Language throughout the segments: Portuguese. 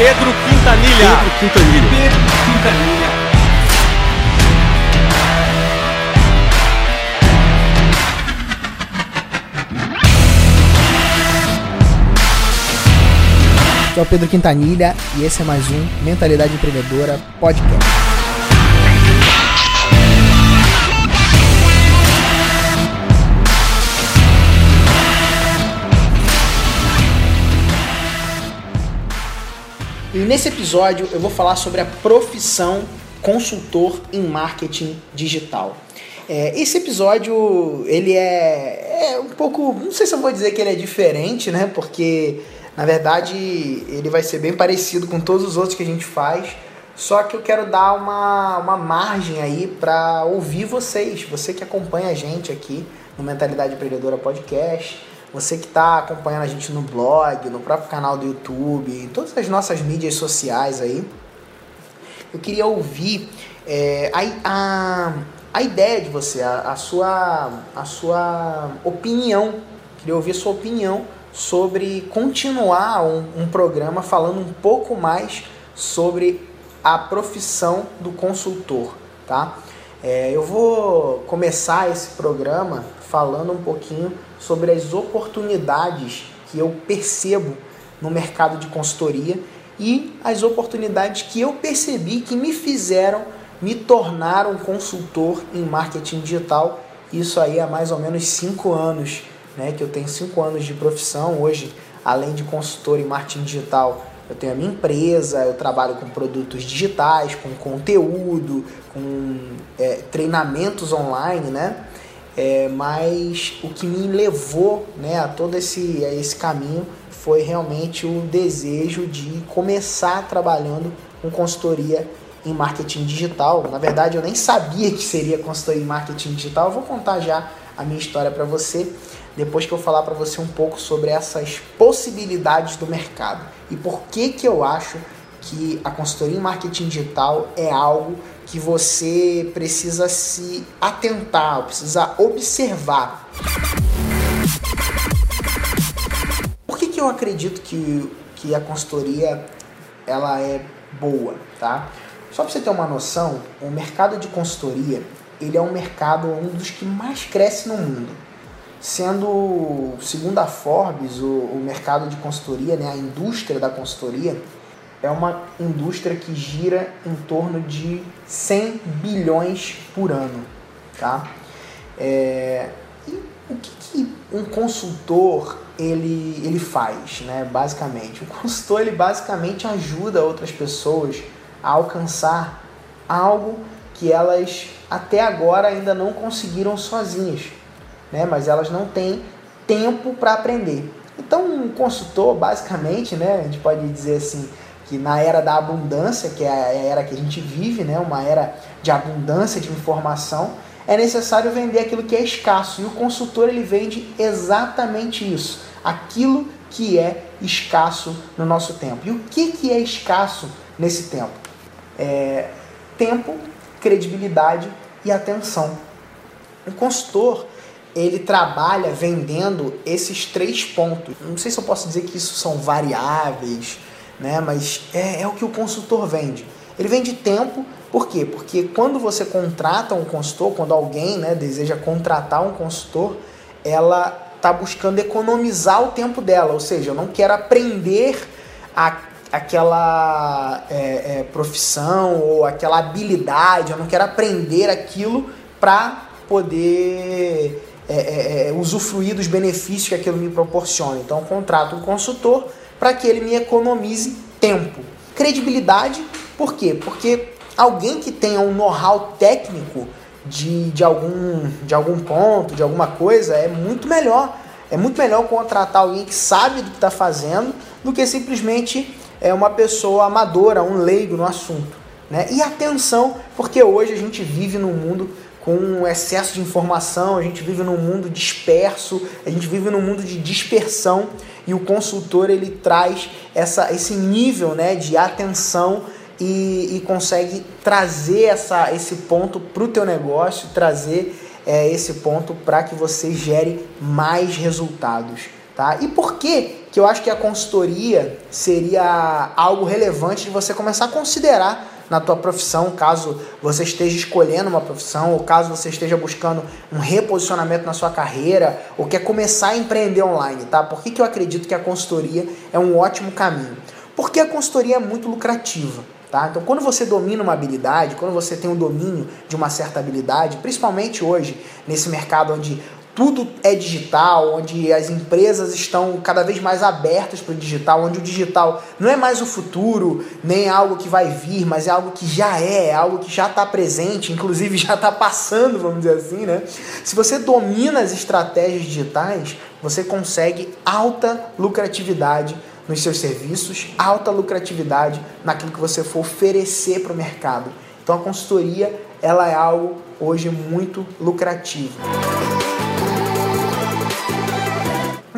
Pedro Quintanilha. Pedro Quintanilha. Pedro Quintanilha. Aqui é o Pedro Quintanilha e esse é mais um Mentalidade Empreendedora Podcast. E nesse episódio eu vou falar sobre a profissão consultor em marketing digital. É, esse episódio ele é, é um pouco, não sei se eu vou dizer que ele é diferente, né? Porque na verdade ele vai ser bem parecido com todos os outros que a gente faz. Só que eu quero dar uma, uma margem aí para ouvir vocês, você que acompanha a gente aqui no Mentalidade Empreendedora Podcast, você que está acompanhando a gente no blog, no próprio canal do YouTube, em todas as nossas mídias sociais aí. Eu queria ouvir é, a, a, a ideia de você, a, a, sua, a sua opinião. Queria ouvir a sua opinião sobre continuar um, um programa falando um pouco mais sobre a profissão do consultor, tá? É, eu vou começar esse programa falando um pouquinho sobre as oportunidades que eu percebo no mercado de consultoria e as oportunidades que eu percebi que me fizeram me tornar um consultor em marketing digital. Isso aí há mais ou menos cinco anos, né? Que eu tenho cinco anos de profissão hoje, além de consultor em marketing digital. Eu tenho a minha empresa, eu trabalho com produtos digitais, com conteúdo, com é, treinamentos online, né? É, mas o que me levou né, a todo esse, a esse caminho foi realmente o desejo de começar trabalhando com consultoria em marketing digital. Na verdade, eu nem sabia que seria consultoria em marketing digital. Eu vou contar já a minha história para você depois que eu falar para você um pouco sobre essas possibilidades do mercado e por que que eu acho que a consultoria em marketing digital é algo que você precisa se atentar, precisa observar. Por que, que eu acredito que, que a consultoria ela é boa, tá? Só para você ter uma noção, o mercado de consultoria ele é um mercado um dos que mais cresce no mundo, sendo segundo a Forbes o, o mercado de consultoria, né, a indústria da consultoria é uma indústria que gira em torno de 100 bilhões por ano, tá? É, e o que, que, um consultor ele, ele faz, né? Basicamente, o consultor ele basicamente ajuda outras pessoas a alcançar algo que elas até agora ainda não conseguiram sozinhas, né? Mas elas não têm tempo para aprender. Então, um consultor, basicamente, né? A gente pode dizer assim, que na era da abundância, que é a era que a gente vive, né, uma era de abundância de informação, é necessário vender aquilo que é escasso. E o consultor ele vende exatamente isso, aquilo que é escasso no nosso tempo. E o que, que é escasso nesse tempo? É tempo, credibilidade e atenção. O consultor ele trabalha vendendo esses três pontos. Não sei se eu posso dizer que isso são variáveis, né? Mas é, é o que o consultor vende. Ele vende tempo, por quê? Porque quando você contrata um consultor, quando alguém né, deseja contratar um consultor, ela está buscando economizar o tempo dela, ou seja, eu não quero aprender a, aquela é, é, profissão ou aquela habilidade, eu não quero aprender aquilo para poder é, é, é, usufruir dos benefícios que aquilo me proporciona. Então, eu contrato um consultor para que ele me economize tempo. Credibilidade, por quê? Porque alguém que tenha um know-how técnico de, de, algum, de algum ponto, de alguma coisa, é muito melhor. É muito melhor contratar alguém que sabe do que está fazendo do que simplesmente é, uma pessoa amadora, um leigo no assunto. Né? E atenção, porque hoje a gente vive num mundo com excesso de informação, a gente vive num mundo disperso, a gente vive num mundo de dispersão e o consultor ele traz essa, esse nível né, de atenção e, e consegue trazer essa, esse ponto para o teu negócio, trazer é, esse ponto para que você gere mais resultados. Tá? E por que, que eu acho que a consultoria seria algo relevante de você começar a considerar na tua profissão, caso você esteja escolhendo uma profissão, ou caso você esteja buscando um reposicionamento na sua carreira, ou quer começar a empreender online, tá? Por que, que eu acredito que a consultoria é um ótimo caminho? Porque a consultoria é muito lucrativa. Tá? Então, quando você domina uma habilidade, quando você tem o um domínio de uma certa habilidade, principalmente hoje, nesse mercado onde tudo é digital, onde as empresas estão cada vez mais abertas para o digital, onde o digital não é mais o futuro, nem algo que vai vir, mas é algo que já é, é algo que já está presente, inclusive já está passando, vamos dizer assim, né? Se você domina as estratégias digitais, você consegue alta lucratividade nos seus serviços, alta lucratividade naquilo que você for oferecer para o mercado. Então a consultoria ela é algo hoje muito lucrativo.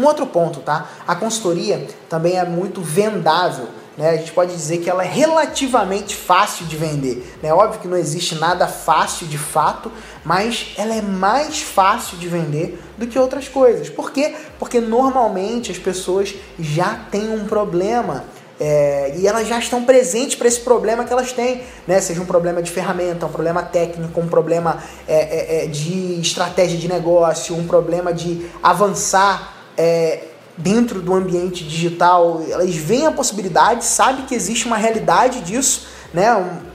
Um outro ponto, tá? A consultoria também é muito vendável. Né? A gente pode dizer que ela é relativamente fácil de vender. Né? óbvio que não existe nada fácil de fato, mas ela é mais fácil de vender do que outras coisas. Por quê? Porque normalmente as pessoas já têm um problema. É, e elas já estão presentes para esse problema que elas têm, né? Seja um problema de ferramenta, um problema técnico, um problema é, é, é de estratégia de negócio, um problema de avançar é, dentro do ambiente digital, elas veem a possibilidade, sabem que existe uma realidade disso, né?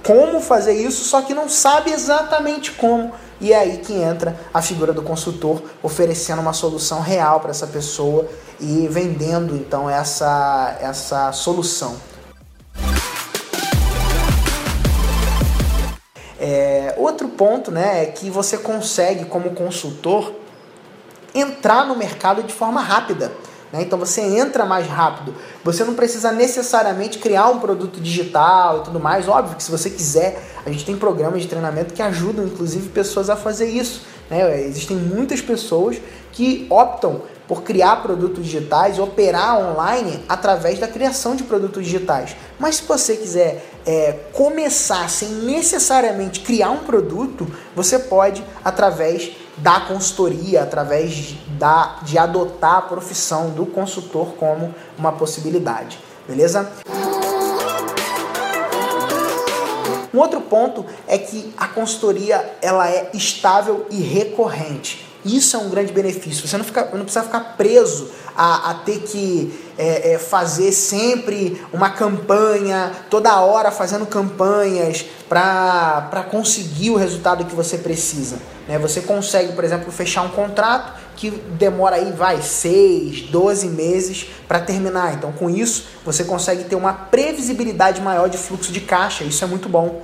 Como fazer isso, só que não sabe exatamente como. E é aí que entra a figura do consultor, oferecendo uma solução real para essa pessoa e vendendo então essa, essa solução. É, outro ponto né, é que você consegue, como consultor, entrar no mercado de forma rápida. Né? Então você entra mais rápido. Você não precisa necessariamente criar um produto digital e tudo mais. Óbvio que se você quiser, a gente tem programas de treinamento que ajudam, inclusive, pessoas a fazer isso. Né? Existem muitas pessoas que optam por criar produtos digitais operar online através da criação de produtos digitais. Mas se você quiser é, começar sem necessariamente criar um produto, você pode através da consultoria, através da, de adotar a profissão do consultor como uma possibilidade. Beleza? Um outro ponto é que a consultoria ela é estável e recorrente. Isso é um grande benefício. Você não, fica, não precisa ficar preso a, a ter que é, é, fazer sempre uma campanha, toda hora fazendo campanhas para conseguir o resultado que você precisa. Né? Você consegue, por exemplo, fechar um contrato que demora aí, vai, 6, 12 meses para terminar. Então, com isso, você consegue ter uma previsibilidade maior de fluxo de caixa. Isso é muito bom.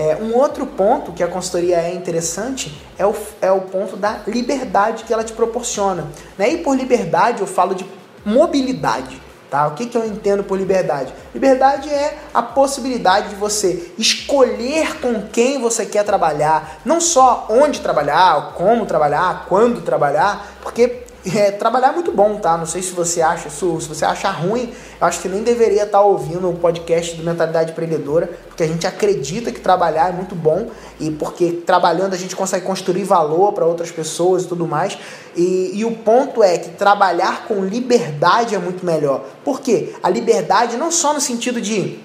É, um outro ponto que a consultoria é interessante é o, é o ponto da liberdade que ela te proporciona. Né? E por liberdade eu falo de mobilidade. Tá? O que, que eu entendo por liberdade? Liberdade é a possibilidade de você escolher com quem você quer trabalhar, não só onde trabalhar, como trabalhar, quando trabalhar, porque é, trabalhar é muito bom, tá? Não sei se você acha isso, se você acha ruim, eu acho que nem deveria estar ouvindo o podcast do Mentalidade Empreendedora, porque a gente acredita que trabalhar é muito bom e porque trabalhando a gente consegue construir valor para outras pessoas e tudo mais. E, e o ponto é que trabalhar com liberdade é muito melhor. Por quê? A liberdade não só no sentido de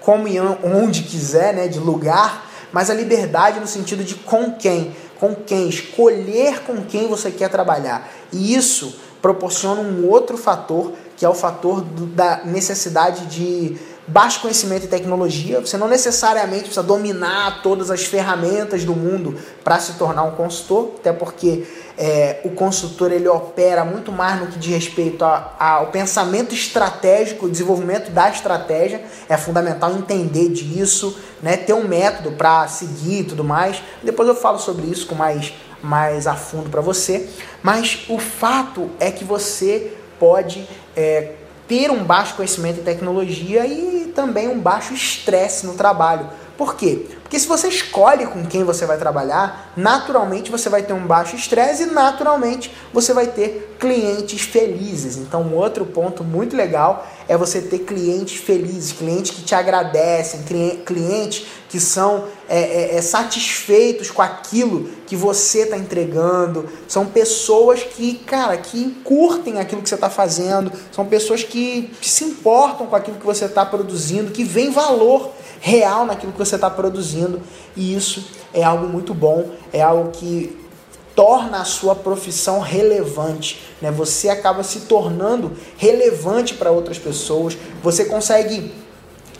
como e onde quiser, né, de lugar, mas a liberdade no sentido de com quem com quem, escolher com quem você quer trabalhar. E isso proporciona um outro fator, que é o fator do, da necessidade de baixo conhecimento em tecnologia. Você não necessariamente precisa dominar todas as ferramentas do mundo para se tornar um consultor, até porque é, o consultor ele opera muito mais no que diz respeito a, a, ao pensamento estratégico, o desenvolvimento da estratégia. É fundamental entender disso, né, ter um método para seguir e tudo mais. Depois eu falo sobre isso com mais, mais a fundo para você. Mas o fato é que você pode é, ter um baixo conhecimento em tecnologia e também um baixo estresse no trabalho. Por quê? Porque se você escolhe com quem você vai trabalhar, naturalmente você vai ter um baixo estresse e naturalmente você vai ter clientes felizes. Então, um outro ponto muito legal é você ter clientes felizes, clientes que te agradecem, clientes que são é, é, é, satisfeitos com aquilo que você está entregando. São pessoas que, cara, que curtem aquilo que você está fazendo, são pessoas que, que se importam com aquilo que você está produzindo, que veem valor real naquilo que você está produzindo. E isso é algo muito bom, é algo que torna a sua profissão relevante, né? Você acaba se tornando relevante para outras pessoas. Você consegue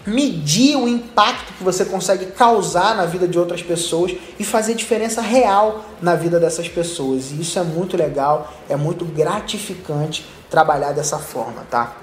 medir o impacto que você consegue causar na vida de outras pessoas e fazer diferença real na vida dessas pessoas. E isso é muito legal, é muito gratificante trabalhar dessa forma, tá?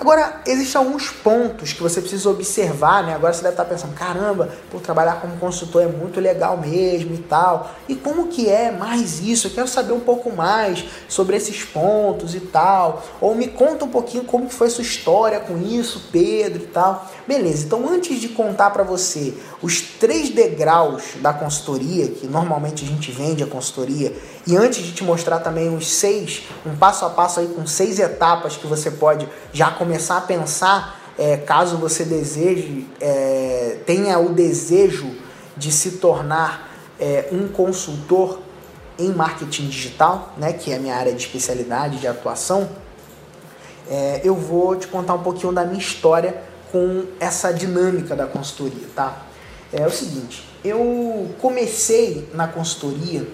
Agora, existem alguns pontos que você precisa observar, né? Agora você deve estar pensando, caramba, por trabalhar como consultor é muito legal mesmo e tal. E como que é mais isso? Eu quero saber um pouco mais sobre esses pontos e tal. Ou me conta um pouquinho como foi sua história com isso, Pedro e tal. Beleza, então antes de contar para você os três degraus da consultoria, que normalmente a gente vende a consultoria, e antes de te mostrar também os seis, um passo a passo aí com seis etapas que você pode já começar a pensar, é, caso você deseje, é, tenha o desejo de se tornar é, um consultor em marketing digital, né, que é a minha área de especialidade de atuação, é, eu vou te contar um pouquinho da minha história com essa dinâmica da consultoria, tá? É o seguinte, eu comecei na consultoria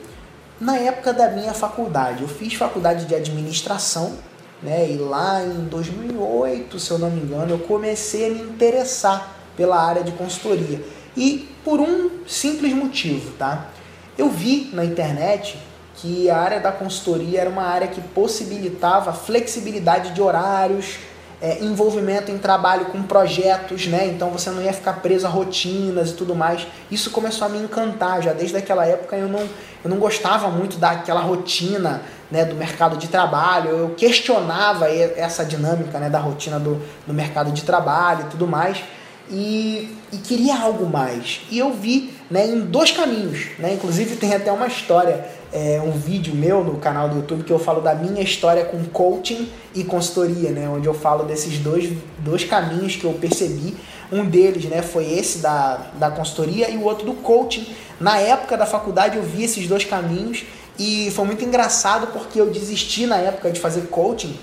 na época da minha faculdade. Eu fiz faculdade de administração, né? E lá em 2008, se eu não me engano, eu comecei a me interessar pela área de consultoria. E por um simples motivo, tá? Eu vi na internet que a área da consultoria era uma área que possibilitava flexibilidade de horários, é, envolvimento em trabalho com projetos, né? Então você não ia ficar preso a rotinas e tudo mais. Isso começou a me encantar já desde aquela época. Eu não, eu não gostava muito daquela rotina, né, do mercado de trabalho. Eu questionava essa dinâmica, né, da rotina do, do mercado de trabalho e tudo mais. E, e queria algo mais. E eu vi né, em dois caminhos. Né? Inclusive tem até uma história é, um vídeo meu no canal do YouTube que eu falo da minha história com coaching e consultoria, né? Onde eu falo desses dois, dois caminhos que eu percebi. Um deles, né, foi esse da, da consultoria e o outro do coaching. Na época da faculdade eu vi esses dois caminhos e foi muito engraçado porque eu desisti na época de fazer coaching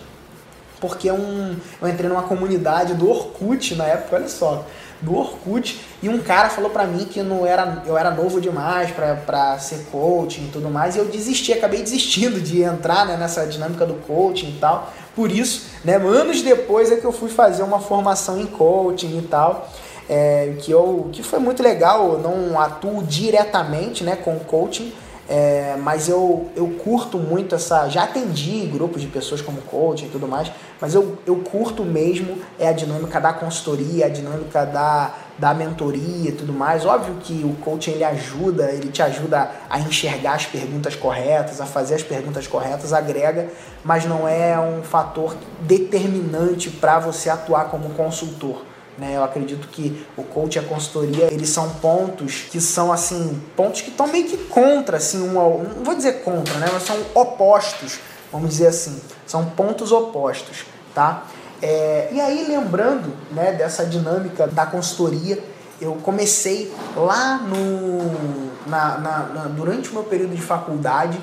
porque um, eu entrei numa comunidade do Orkut na época, olha só do Orkut e um cara falou para mim que não era, eu era novo demais para ser coaching e tudo mais e eu desisti, acabei desistindo de entrar né, nessa dinâmica do coaching e tal. Por isso, né, anos depois é que eu fui fazer uma formação em coaching e tal. É, que, eu, que foi muito legal, eu não atuo diretamente né, com coaching, é, mas eu, eu curto muito essa. Já atendi grupos de pessoas como coaching e tudo mais, mas eu, eu curto mesmo é a dinâmica da consultoria, a dinâmica da, da mentoria e tudo mais. Óbvio que o coaching ele ajuda, ele te ajuda a enxergar as perguntas corretas, a fazer as perguntas corretas, agrega, mas não é um fator determinante para você atuar como consultor. Né? Eu acredito que o coach e a consultoria, eles são pontos que são assim, pontos que estão meio que contra, assim, um, não vou dizer contra, né? Mas são opostos, vamos dizer assim, são pontos opostos, tá? É, e aí lembrando, né, dessa dinâmica da consultoria, eu comecei lá no, na, na, na durante o meu período de faculdade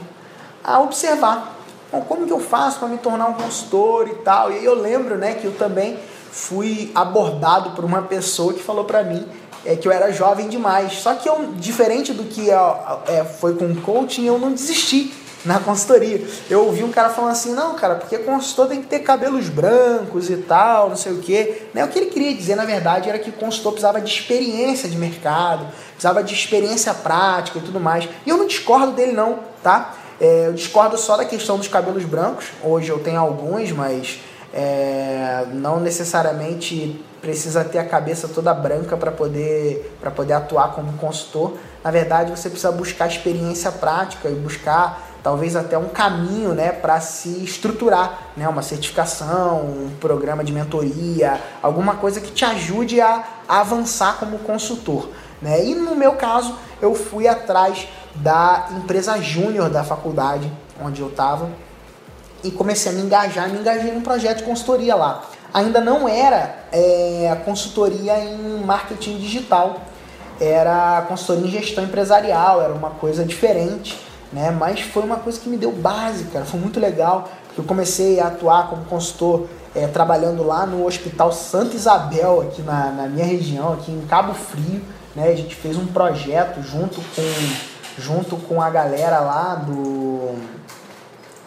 a observar Bom, como que eu faço para me tornar um consultor e tal? E aí eu lembro, né, que eu também fui abordado por uma pessoa que falou para mim é, que eu era jovem demais. Só que eu, diferente do que é, foi com coaching, eu não desisti na consultoria. Eu ouvi um cara falando assim, não, cara, porque consultor tem que ter cabelos brancos e tal, não sei o quê. Né? O que ele queria dizer, na verdade, era que consultor precisava de experiência de mercado, precisava de experiência prática e tudo mais. E eu não discordo dele não, tá? É, eu discordo só da questão dos cabelos brancos. Hoje eu tenho alguns, mas é, não necessariamente precisa ter a cabeça toda branca para poder, poder atuar como consultor. Na verdade, você precisa buscar experiência prática e buscar talvez até um caminho né, para se estruturar, né, uma certificação, um programa de mentoria, alguma coisa que te ajude a, a avançar como consultor. Né? E no meu caso, eu fui atrás da empresa júnior da faculdade onde eu estava e comecei a me engajar, me engajei num projeto de consultoria lá. Ainda não era é, consultoria em marketing digital, era consultoria em gestão empresarial, era uma coisa diferente, né? Mas foi uma coisa que me deu base, cara, foi muito legal. Eu comecei a atuar como consultor é, trabalhando lá no Hospital Santa Isabel, aqui na, na minha região, aqui em Cabo Frio, né? A gente fez um projeto junto com, junto com a galera lá do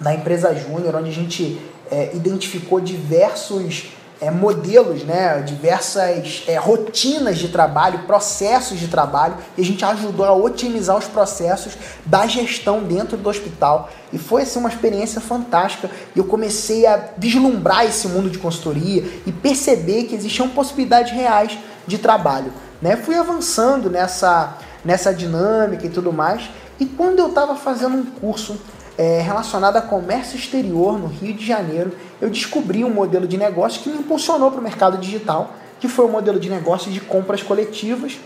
da empresa Júnior, onde a gente é, identificou diversos é, modelos, né, diversas é, rotinas de trabalho, processos de trabalho, e a gente ajudou a otimizar os processos da gestão dentro do hospital. E foi assim, uma experiência fantástica. E eu comecei a vislumbrar esse mundo de consultoria e perceber que existiam possibilidades reais de trabalho. Né? Fui avançando nessa, nessa dinâmica e tudo mais. E quando eu estava fazendo um curso é, relacionado a comércio exterior no Rio de Janeiro, eu descobri um modelo de negócio que me impulsionou para o mercado digital, que foi o modelo de negócio de compras coletivas.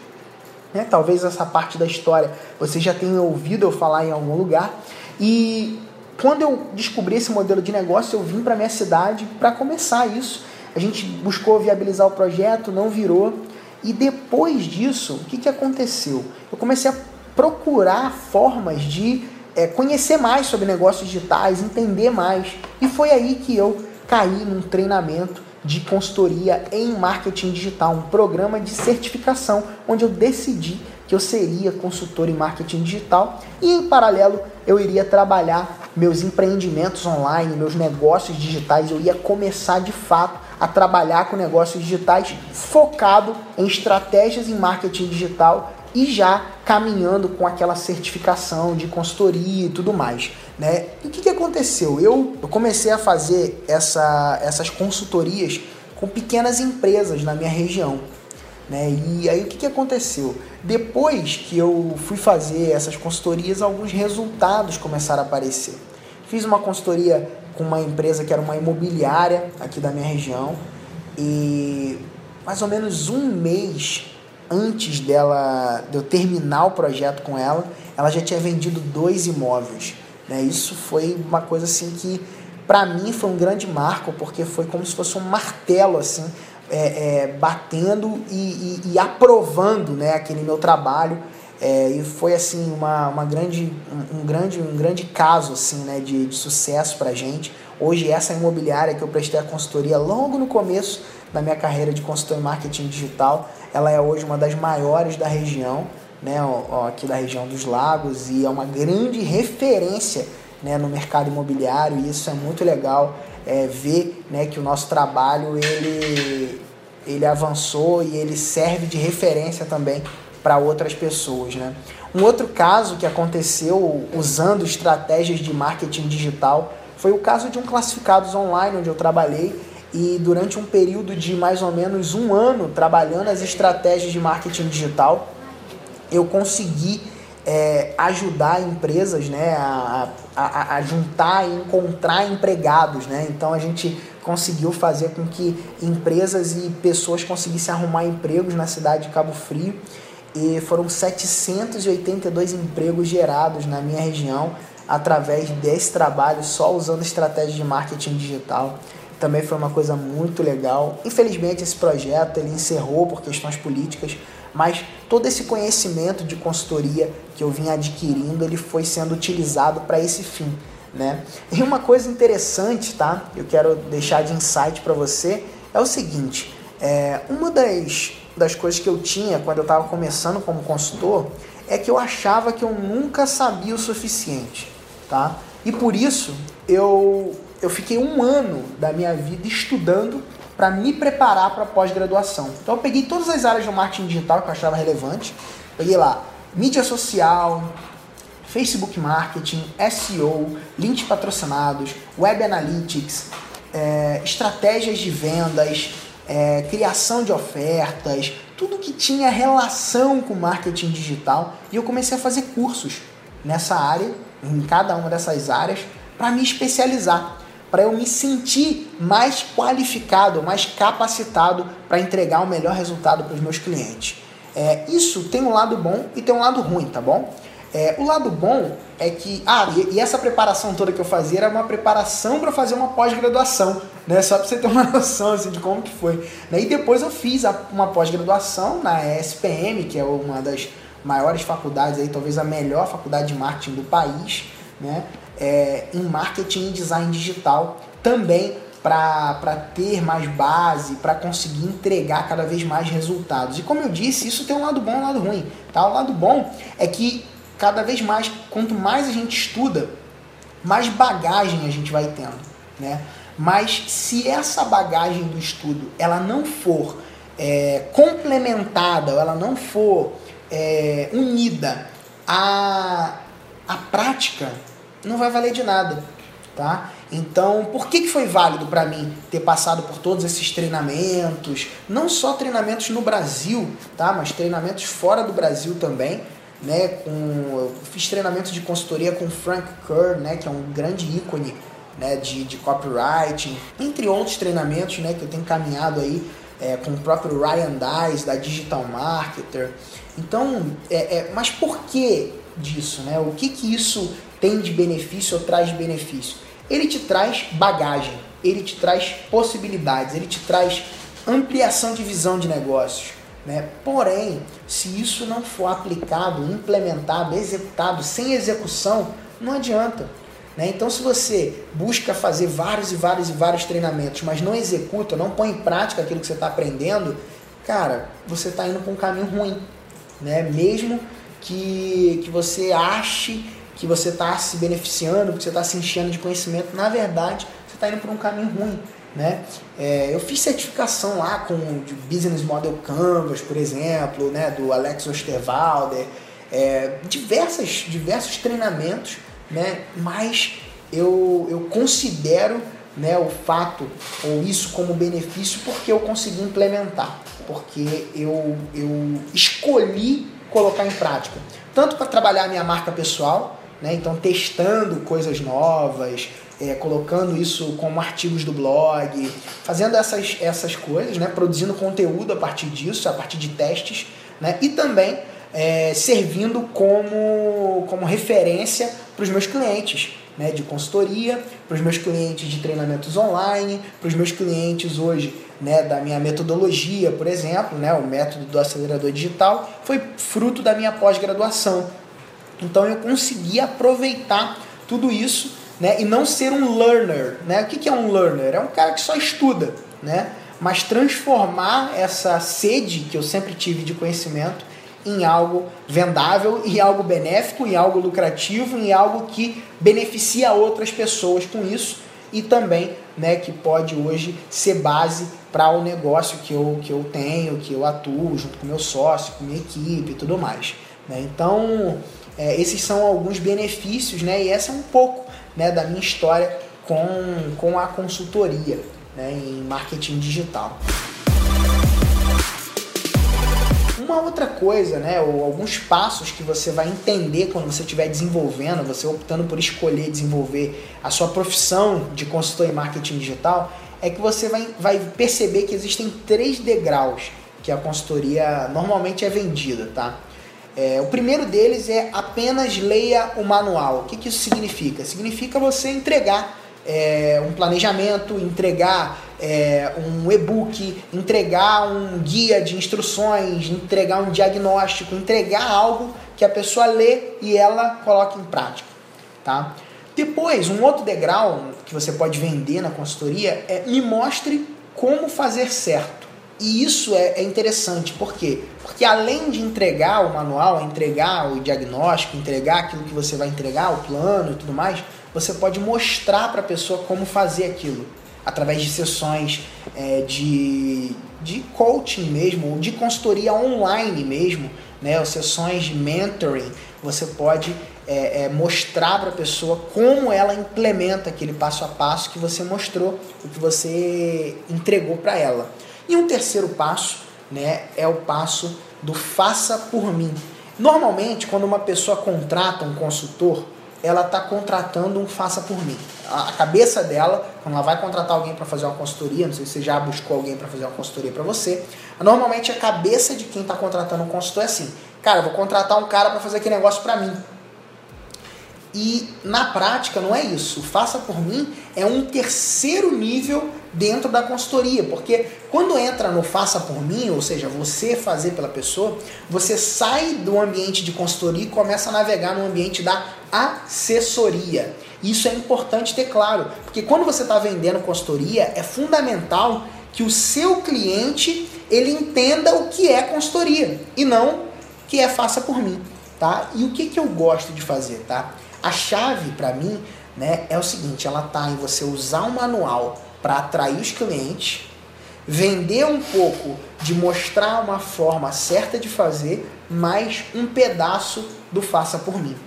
Né? Talvez essa parte da história você já tenha ouvido eu falar em algum lugar. E quando eu descobri esse modelo de negócio, eu vim para minha cidade para começar isso. A gente buscou viabilizar o projeto, não virou. E depois disso, o que, que aconteceu? Eu comecei a procurar formas de é, conhecer mais sobre negócios digitais, entender mais. E foi aí que eu caí num treinamento de consultoria em marketing digital, um programa de certificação, onde eu decidi que eu seria consultor em marketing digital e em paralelo eu iria trabalhar meus empreendimentos online, meus negócios digitais, eu ia começar de fato a trabalhar com negócios digitais focado em estratégias em marketing digital e já caminhando com aquela certificação de consultoria e tudo mais. Né? E o que, que aconteceu? Eu, eu comecei a fazer essa, essas consultorias com pequenas empresas na minha região. Né? E aí o que, que aconteceu? Depois que eu fui fazer essas consultorias, alguns resultados começaram a aparecer. Fiz uma consultoria com uma empresa que era uma imobiliária aqui da minha região e mais ou menos um mês antes dela de eu terminar o projeto com ela, ela já tinha vendido dois imóveis. Né? Isso foi uma coisa assim que para mim foi um grande marco porque foi como se fosse um martelo assim é, é, batendo e, e, e, aprovando né, aquele meu trabalho é, e foi assim uma, uma grande, um, um, grande um grande caso assim né, de, de sucesso para gente hoje essa imobiliária que eu prestei a consultoria logo no começo da minha carreira de consultor em marketing digital ela é hoje uma das maiores da região, né, aqui da região dos lagos, e é uma grande referência né, no mercado imobiliário, e isso é muito legal é, ver né, que o nosso trabalho ele, ele avançou e ele serve de referência também para outras pessoas. Né? Um outro caso que aconteceu usando estratégias de marketing digital foi o caso de um classificados online onde eu trabalhei e durante um período de mais ou menos um ano trabalhando as estratégias de marketing digital, eu consegui é, ajudar empresas né, a, a, a juntar e encontrar empregados. Né? Então a gente conseguiu fazer com que empresas e pessoas conseguissem arrumar empregos na cidade de Cabo Frio. E foram 782 empregos gerados na minha região através desse trabalho, só usando estratégias de marketing digital também foi uma coisa muito legal. Infelizmente esse projeto ele encerrou por questões políticas, mas todo esse conhecimento de consultoria que eu vim adquirindo, ele foi sendo utilizado para esse fim, né? E uma coisa interessante, tá? Eu quero deixar de insight para você é o seguinte: é, uma das, das coisas que eu tinha quando eu estava começando como consultor é que eu achava que eu nunca sabia o suficiente, tá? E por isso eu eu fiquei um ano da minha vida estudando para me preparar para pós-graduação. Então eu peguei todas as áreas do marketing digital que eu achava relevante, peguei lá mídia social, Facebook Marketing, SEO, links patrocinados, Web Analytics, é, estratégias de vendas, é, criação de ofertas, tudo que tinha relação com marketing digital. E eu comecei a fazer cursos nessa área em cada uma dessas áreas para me especializar, para eu me sentir mais qualificado, mais capacitado para entregar o melhor resultado para os meus clientes. É, isso tem um lado bom e tem um lado ruim, tá bom? É, o lado bom é que. Ah, e, e, essa preparação toda que eu fazia era uma preparação para fazer uma pós-graduação, né? Só para você ter uma noção assim, de como que foi. Né? E depois eu fiz a, uma pós-graduação na SPM, que é uma das maiores faculdades, aí, talvez a melhor faculdade de marketing do país, né? É, em marketing e design digital, também para ter mais base, para conseguir entregar cada vez mais resultados. E como eu disse, isso tem um lado bom e um lado ruim. Tá? O lado bom é que cada vez mais, quanto mais a gente estuda, mais bagagem a gente vai tendo, né? Mas se essa bagagem do estudo ela não for é, complementada, ou ela não for é, unida à, à prática, não vai valer de nada, tá? Então, por que, que foi válido para mim ter passado por todos esses treinamentos? Não só treinamentos no Brasil, tá? Mas treinamentos fora do Brasil também né, com, eu fiz treinamento de consultoria com Frank Kerr, né, que é um grande ícone né, de, de copywriting, entre outros treinamentos né, que eu tenho caminhado aí é, com o próprio Ryan Dice, da Digital Marketer. Então, é, é, mas por que disso? Né? O que, que isso tem de benefício ou traz benefício? Ele te traz bagagem, ele te traz possibilidades, ele te traz ampliação de visão de negócios. Né? Porém, se isso não for aplicado, implementado, executado sem execução, não adianta. Né? Então, se você busca fazer vários e vários e vários treinamentos, mas não executa, não põe em prática aquilo que você está aprendendo, cara, você está indo para um caminho ruim. Né? Mesmo que, que você ache que você está se beneficiando, que você está se enchendo de conhecimento, na verdade, você está indo para um caminho ruim. Né? É, eu fiz certificação lá com o Business Model Canvas, por exemplo, né? do Alex Osterwalder, é, diversas, diversos treinamentos, né? mas eu, eu considero né, o fato ou isso como benefício porque eu consegui implementar, porque eu, eu escolhi colocar em prática, tanto para trabalhar a minha marca pessoal, né, então testando coisas novas, é, colocando isso como artigos do blog, fazendo essas, essas coisas, né, produzindo conteúdo a partir disso, a partir de testes, né, e também é, servindo como, como referência para os meus clientes né, de consultoria, para os meus clientes de treinamentos online, para os meus clientes hoje né, da minha metodologia, por exemplo, né, o método do acelerador digital, foi fruto da minha pós-graduação. Então eu consegui aproveitar tudo isso né? E não ser um learner, né? O que é um learner? É um cara que só estuda, né? Mas transformar essa sede que eu sempre tive de conhecimento em algo vendável, em algo benéfico, em algo lucrativo, em algo que beneficia outras pessoas com isso e também, né, que pode hoje ser base para o negócio que eu, que eu tenho, que eu atuo junto com meu sócio, com minha equipe e tudo mais. Né? Então, é, esses são alguns benefícios, né? E essa é um pouco né, da minha história com, com a consultoria né, em marketing digital. Uma outra coisa, né, ou alguns passos que você vai entender quando você estiver desenvolvendo, você optando por escolher desenvolver a sua profissão de consultor em marketing digital, é que você vai, vai perceber que existem três degraus que a consultoria normalmente é vendida, tá? É, o primeiro deles é apenas leia o manual. O que, que isso significa? Significa você entregar é, um planejamento, entregar é, um e-book, entregar um guia de instruções, entregar um diagnóstico, entregar algo que a pessoa lê e ela coloca em prática. Tá? Depois, um outro degrau que você pode vender na consultoria é me mostre como fazer certo. E isso é, é, interessante, por quê? Porque além de entregar o manual, entregar o diagnóstico, entregar aquilo que você vai entregar, o plano e tudo mais, você pode mostrar para a pessoa como fazer aquilo. Através de sessões é, de, de coaching mesmo, ou de consultoria online mesmo, né? ou sessões de mentoring, você pode é, é, mostrar para a pessoa como ela implementa aquele passo a passo que você mostrou, o que você entregou para ela. E um terceiro passo né, é o passo do faça por mim. Normalmente, quando uma pessoa contrata um consultor, ela está contratando um faça por mim. A cabeça dela, quando ela vai contratar alguém para fazer uma consultoria, não sei se você já buscou alguém para fazer uma consultoria para você, normalmente a cabeça de quem está contratando um consultor é assim: cara, vou contratar um cara para fazer aquele negócio para mim. E na prática não é isso. O faça por mim é um terceiro nível dentro da consultoria, porque quando entra no faça por mim, ou seja, você fazer pela pessoa, você sai do ambiente de consultoria e começa a navegar no ambiente da assessoria. Isso é importante ter claro, porque quando você está vendendo consultoria, é fundamental que o seu cliente ele entenda o que é consultoria e não que é faça por mim, tá? E o que, que eu gosto de fazer, tá? A chave para mim, né, é o seguinte, ela tá em você usar um manual para atrair os clientes, vender um pouco de mostrar uma forma certa de fazer, mais um pedaço do faça por mim.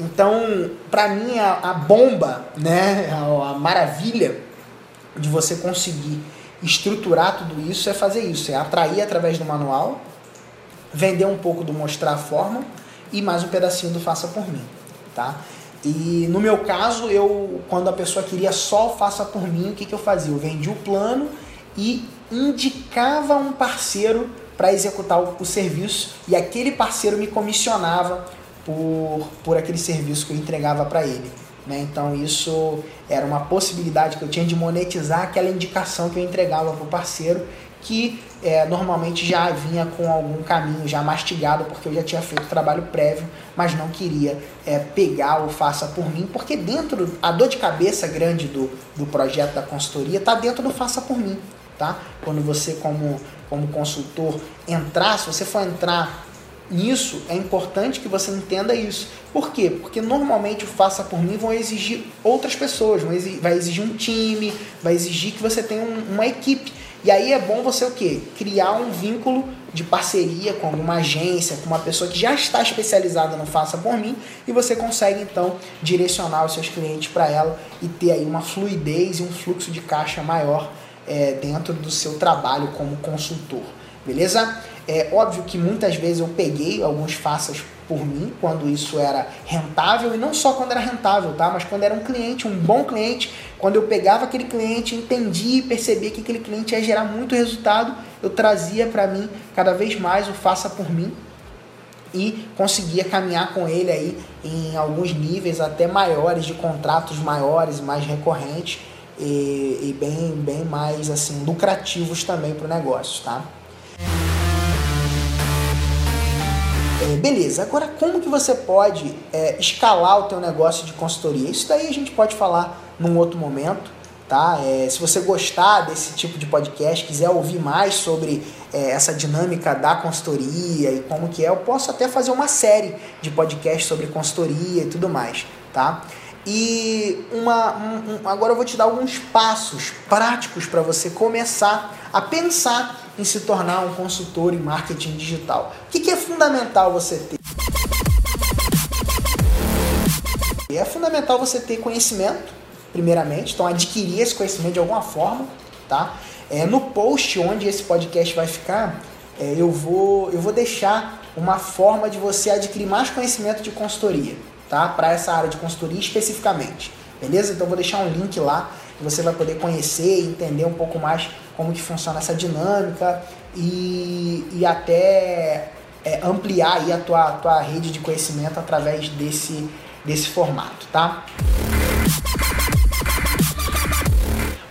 Então, para mim a, a, bomba, né, a, a maravilha de você conseguir estruturar tudo isso é fazer isso, é atrair através do manual, vender um pouco do mostrar a forma e mais um pedacinho do faça por mim tá? E no meu caso, eu quando a pessoa queria só faça por mim, o que, que eu fazia? Eu vendia o plano e indicava um parceiro para executar o, o, serviço e aquele parceiro me comissionava por, por aquele serviço que eu entregava para ele. Né? Então isso era uma possibilidade que eu tinha de monetizar aquela indicação que eu entregava para o parceiro que é, normalmente já vinha com algum caminho já mastigado, porque eu já tinha feito trabalho prévio, mas não queria é, pegar o faça por mim, porque dentro, a dor de cabeça grande do, do projeto da consultoria está dentro do faça por mim. Tá? Quando você, como, como consultor, entrar, se você for entrar nisso, é importante que você entenda isso. Por quê? Porque normalmente o faça por mim vão exigir outras pessoas, vai exigir um time, vai exigir que você tenha um, uma equipe. E aí é bom você o quê? Criar um vínculo de parceria com alguma agência, com uma pessoa que já está especializada no Faça por mim e você consegue então direcionar os seus clientes para ela e ter aí uma fluidez e um fluxo de caixa maior é, dentro do seu trabalho como consultor. Beleza? É óbvio que muitas vezes eu peguei alguns faças por mim quando isso era rentável e não só quando era rentável, tá? Mas quando era um cliente, um bom cliente, quando eu pegava aquele cliente, entendia e percebia que aquele cliente ia gerar muito resultado, eu trazia para mim cada vez mais o faça por mim e conseguia caminhar com ele aí em alguns níveis até maiores de contratos maiores, mais recorrentes e, e bem, bem mais assim lucrativos também para o negócio, tá? É, beleza, agora como que você pode é, escalar o teu negócio de consultoria? Isso daí a gente pode falar num outro momento, tá? É, se você gostar desse tipo de podcast, quiser ouvir mais sobre é, essa dinâmica da consultoria e como que é, eu posso até fazer uma série de podcasts sobre consultoria e tudo mais, tá? E uma, um, um, agora eu vou te dar alguns passos práticos para você começar a pensar em se tornar um consultor em marketing digital. O que, que é fundamental você ter? É fundamental você ter conhecimento, primeiramente, então adquirir esse conhecimento de alguma forma, tá? É, no post onde esse podcast vai ficar, é, eu, vou, eu vou deixar uma forma de você adquirir mais conhecimento de consultoria, tá? Para essa área de consultoria especificamente, beleza? Então vou deixar um link lá você vai poder conhecer e entender um pouco mais como que funciona essa dinâmica e, e até é, ampliar aí a tua, tua rede de conhecimento através desse, desse formato, tá?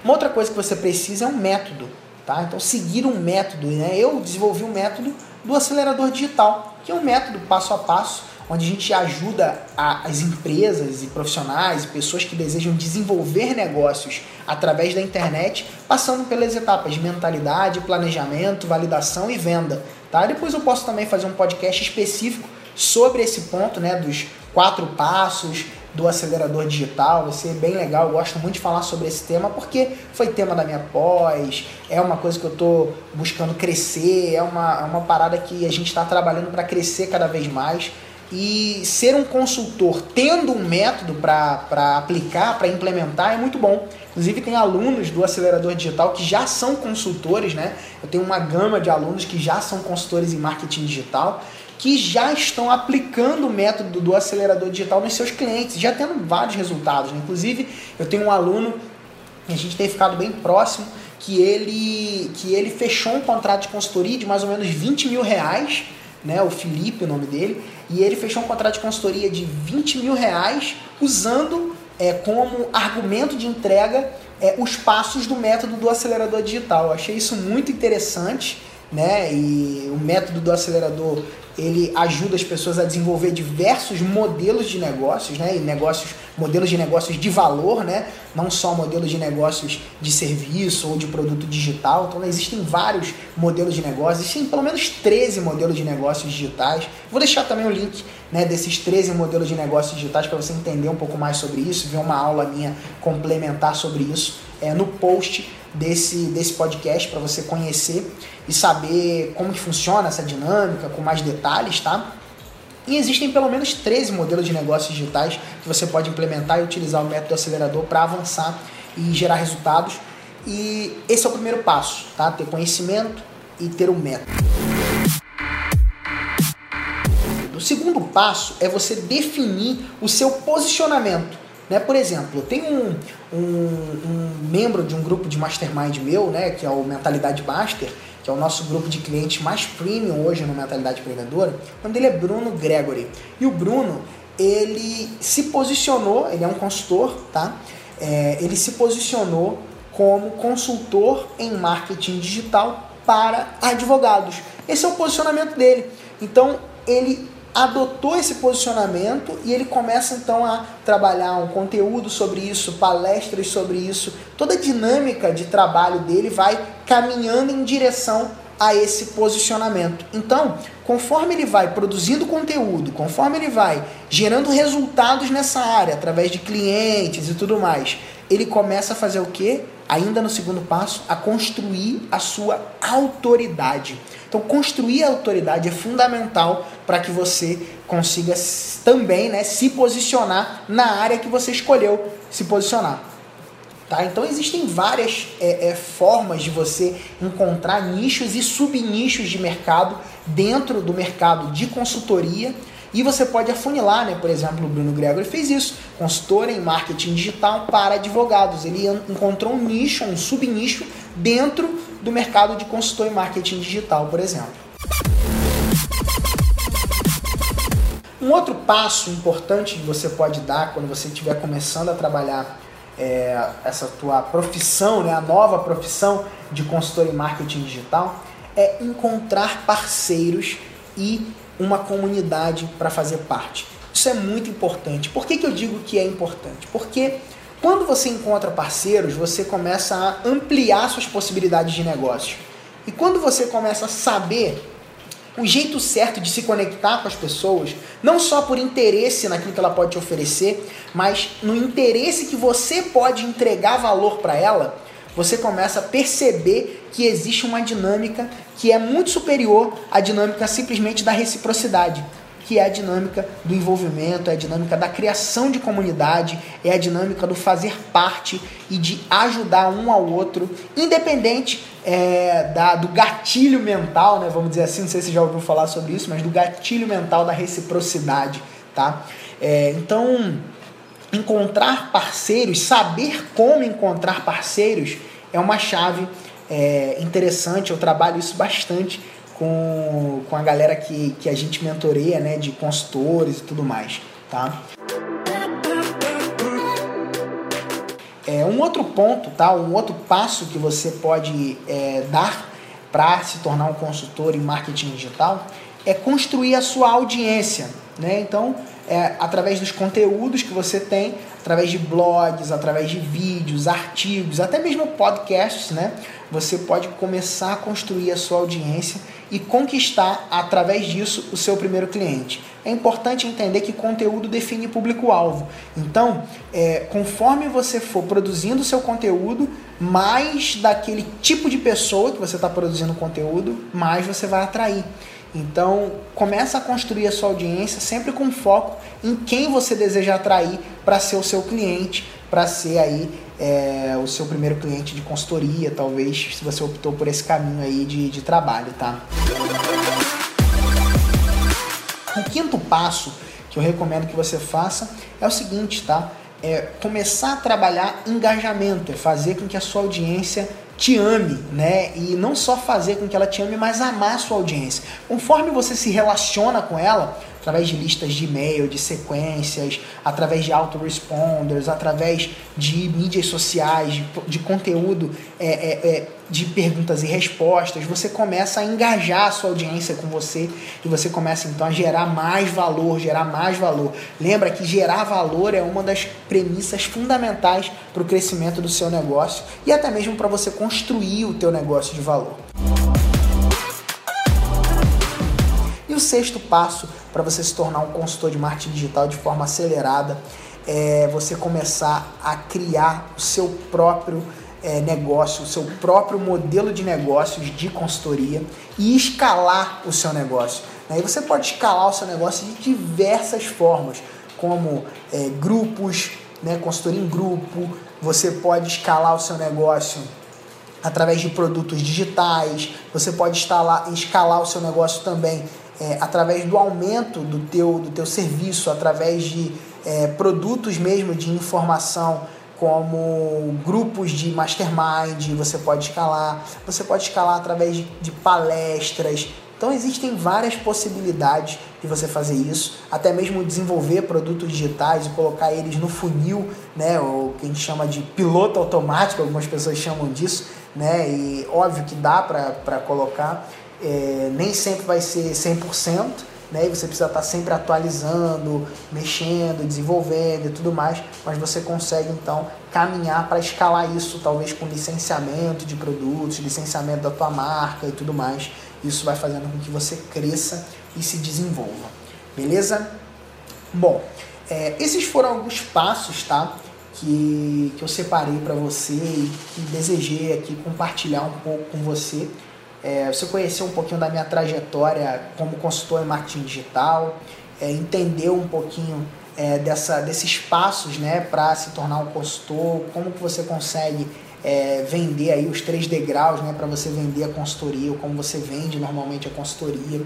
Uma outra coisa que você precisa é um método, tá? Então seguir um método, né? Eu desenvolvi um método do acelerador digital, que é um método passo a passo onde a gente ajuda a, as empresas e profissionais e pessoas que desejam desenvolver negócios através da internet, passando pelas etapas de mentalidade, planejamento, validação e venda. Tá? Depois eu posso também fazer um podcast específico sobre esse ponto, né, dos quatro passos do acelerador digital, vai ser bem legal. Eu gosto muito de falar sobre esse tema porque foi tema da minha pós, é uma coisa que eu estou buscando crescer, é uma, é uma parada que a gente está trabalhando para crescer cada vez mais. E ser um consultor tendo um método para aplicar, para implementar, é muito bom. Inclusive, tem alunos do acelerador digital que já são consultores, né? Eu tenho uma gama de alunos que já são consultores em marketing digital que já estão aplicando o método do acelerador digital nos seus clientes, já tendo vários resultados. Né? Inclusive, eu tenho um aluno, a gente tem ficado bem próximo, que ele, que ele fechou um contrato de consultoria de mais ou menos 20 mil reais, né? o Felipe, o nome dele, e ele fechou um contrato de consultoria de 20 mil reais usando é, como argumento de entrega é, os passos do método do acelerador digital. Eu achei isso muito interessante, né? E o método do acelerador ele ajuda as pessoas a desenvolver diversos modelos de negócios, né? E negócios, modelos de negócios de valor, né? Não só modelos de negócios de serviço ou de produto digital. Então existem vários modelos de negócios, existem pelo menos 13 modelos de negócios digitais. Vou deixar também o link né, desses 13 modelos de negócios digitais para você entender um pouco mais sobre isso, ver uma aula minha complementar sobre isso é, no post desse, desse podcast para você conhecer e saber como que funciona essa dinâmica com mais detalhes, tá? E existem pelo menos 13 modelos de negócios digitais que você pode implementar e utilizar o método acelerador para avançar e gerar resultados. E esse é o primeiro passo, tá? Ter conhecimento e ter um método. O segundo passo é você definir o seu posicionamento né? Por exemplo, tem um, um, um, membro de um grupo de mastermind meu, né, que é o Mentalidade Master, que é o nosso grupo de clientes mais premium hoje no Mentalidade Empreendedora. O nome dele é Bruno Gregory. E o Bruno, ele se posicionou, ele é um consultor, tá? É, ele se posicionou como consultor em marketing digital para advogados. Esse é o posicionamento dele. Então, ele adotou esse posicionamento e ele começa então a trabalhar um conteúdo sobre isso, palestras sobre isso. Toda a dinâmica de trabalho dele vai caminhando em direção a esse posicionamento. Então, conforme ele vai produzindo conteúdo, conforme ele vai gerando resultados nessa área através de clientes e tudo mais, ele começa a fazer o quê? Ainda no segundo passo, a construir a sua autoridade. Então, construir a autoridade é fundamental para que você consiga também né, se posicionar na área que você escolheu se posicionar. Tá? Então existem várias é, é, formas de você encontrar nichos e subnichos de mercado dentro do mercado de consultoria e você pode afunilar, né? Por exemplo, o Bruno Gregory fez isso, consultor em marketing digital para advogados. Ele encontrou um nicho, um subnicho dentro do mercado de consultor em marketing digital, por exemplo. Um outro passo importante que você pode dar quando você estiver começando a trabalhar é, essa tua profissão, né, a nova profissão de consultor em marketing digital, é encontrar parceiros e uma comunidade para fazer parte. Isso é muito importante. Por que, que eu digo que é importante? Porque quando você encontra parceiros, você começa a ampliar suas possibilidades de negócio. E quando você começa a saber o jeito certo de se conectar com as pessoas, não só por interesse naquilo que ela pode te oferecer, mas no interesse que você pode entregar valor para ela, você começa a perceber que existe uma dinâmica que é muito superior à dinâmica simplesmente da reciprocidade que é a dinâmica do envolvimento, é a dinâmica da criação de comunidade, é a dinâmica do fazer parte e de ajudar um ao outro, independente é, da, do gatilho mental, né? Vamos dizer assim, não sei se já ouviu falar sobre isso, mas do gatilho mental da reciprocidade, tá? É, então, encontrar parceiros, saber como encontrar parceiros é uma chave é, interessante. Eu trabalho isso bastante com, com a galera que, que a gente mentoreia, né, de consultores e tudo mais, tá? É, um outro ponto, tá? Um outro passo que você pode é, dar para se tornar um consultor em marketing digital é construir a sua audiência, né? Então, é, através dos conteúdos que você tem, através de blogs, através de vídeos, artigos, até mesmo podcasts, né? Você pode começar a construir a sua audiência e conquistar através disso o seu primeiro cliente. É importante entender que conteúdo define público-alvo. Então, é, conforme você for produzindo seu conteúdo, mais daquele tipo de pessoa que você está produzindo conteúdo, mais você vai atrair. Então, começa a construir a sua audiência sempre com foco em quem você deseja atrair para ser o seu cliente, para ser aí é, o seu primeiro cliente de consultoria, talvez, se você optou por esse caminho aí de, de trabalho, tá? O quinto passo que eu recomendo que você faça é o seguinte, tá? É começar a trabalhar engajamento, é fazer com que a sua audiência te ame, né? E não só fazer com que ela te ame, mas amar a sua audiência. Conforme você se relaciona com ela, através de listas de e-mail, de sequências, através de autoresponders, através de mídias sociais, de, de conteúdo é, é, é, de perguntas e respostas, você começa a engajar a sua audiência com você e você começa então a gerar mais valor, gerar mais valor. Lembra que gerar valor é uma das premissas fundamentais para o crescimento do seu negócio e até mesmo para você construir o teu negócio de valor. O sexto passo para você se tornar um consultor de marketing digital de forma acelerada é você começar a criar o seu próprio é, negócio, o seu próprio modelo de negócios de consultoria e escalar o seu negócio. Né? E você pode escalar o seu negócio de diversas formas, como é, grupos, né, consultoria em grupo, você pode escalar o seu negócio através de produtos digitais, você pode instalar, escalar o seu negócio também é, através do aumento do teu, do teu serviço, através de é, produtos mesmo de informação, como grupos de mastermind, você pode escalar, você pode escalar através de, de palestras. Então existem várias possibilidades de você fazer isso, até mesmo desenvolver produtos digitais e colocar eles no funil, né, o que a gente chama de piloto automático, algumas pessoas chamam disso, né, e óbvio que dá para colocar é, nem sempre vai ser 100%, né? E você precisa estar sempre atualizando, mexendo, desenvolvendo e tudo mais, mas você consegue então caminhar para escalar isso, talvez com licenciamento de produtos, licenciamento da tua marca e tudo mais. Isso vai fazendo com que você cresça e se desenvolva, beleza? Bom, é, esses foram alguns passos, tá? Que, que eu separei para você e que desejei aqui compartilhar um pouco com você é, você conhecer um pouquinho da minha trajetória como consultor em marketing digital, é, entender um pouquinho é, dessa, desses passos né, para se tornar um consultor, como que você consegue é, vender aí os três degraus né, para você vender a consultoria, ou como você vende normalmente a consultoria.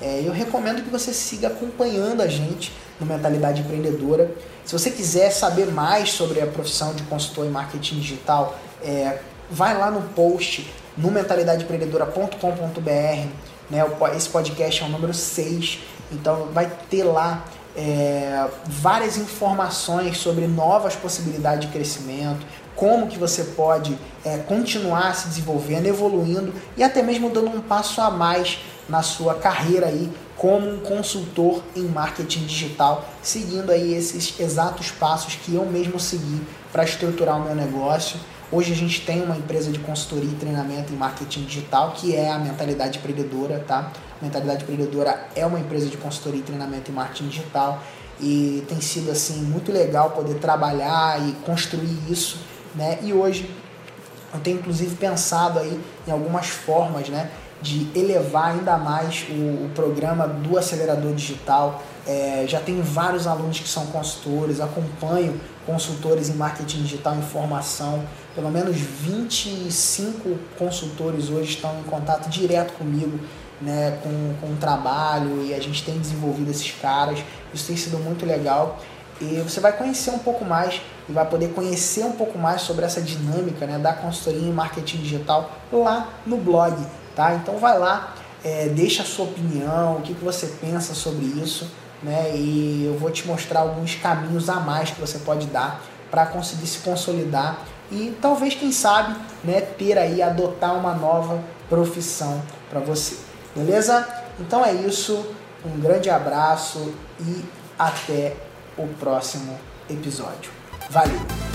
É, eu recomendo que você siga acompanhando a gente no Mentalidade Empreendedora. Se você quiser saber mais sobre a profissão de consultor em marketing digital, é, vai lá no post no mentalidadeempreendedora.com.br. Né? Esse podcast é o número 6, então vai ter lá é, várias informações sobre novas possibilidades de crescimento, como que você pode é, continuar se desenvolvendo, evoluindo e até mesmo dando um passo a mais na sua carreira aí como um consultor em marketing digital, seguindo aí esses exatos passos que eu mesmo segui para estruturar o meu negócio Hoje a gente tem uma empresa de consultoria e treinamento em marketing digital, que é a Mentalidade Empreendedora, tá? A Mentalidade Empreendedora é uma empresa de consultoria e treinamento em marketing digital e tem sido assim muito legal poder trabalhar e construir isso, né? E hoje eu tenho inclusive pensado aí em algumas formas, né, de elevar ainda mais o, o programa do acelerador digital. É, já tenho vários alunos que são consultores, acompanho consultores em marketing digital em formação. Pelo menos 25 consultores hoje estão em contato direto comigo, né, com, com o trabalho e a gente tem desenvolvido esses caras. Isso tem sido muito legal. E você vai conhecer um pouco mais e vai poder conhecer um pouco mais sobre essa dinâmica né, da consultoria em marketing digital lá no blog. Tá? Então vai lá, é, deixa a sua opinião, o que, que você pensa sobre isso né? E eu vou te mostrar alguns caminhos a mais que você pode dar para conseguir se consolidar e talvez, quem sabe, né, ter aí, adotar uma nova profissão para você. Beleza? Então é isso. Um grande abraço e até o próximo episódio. Valeu!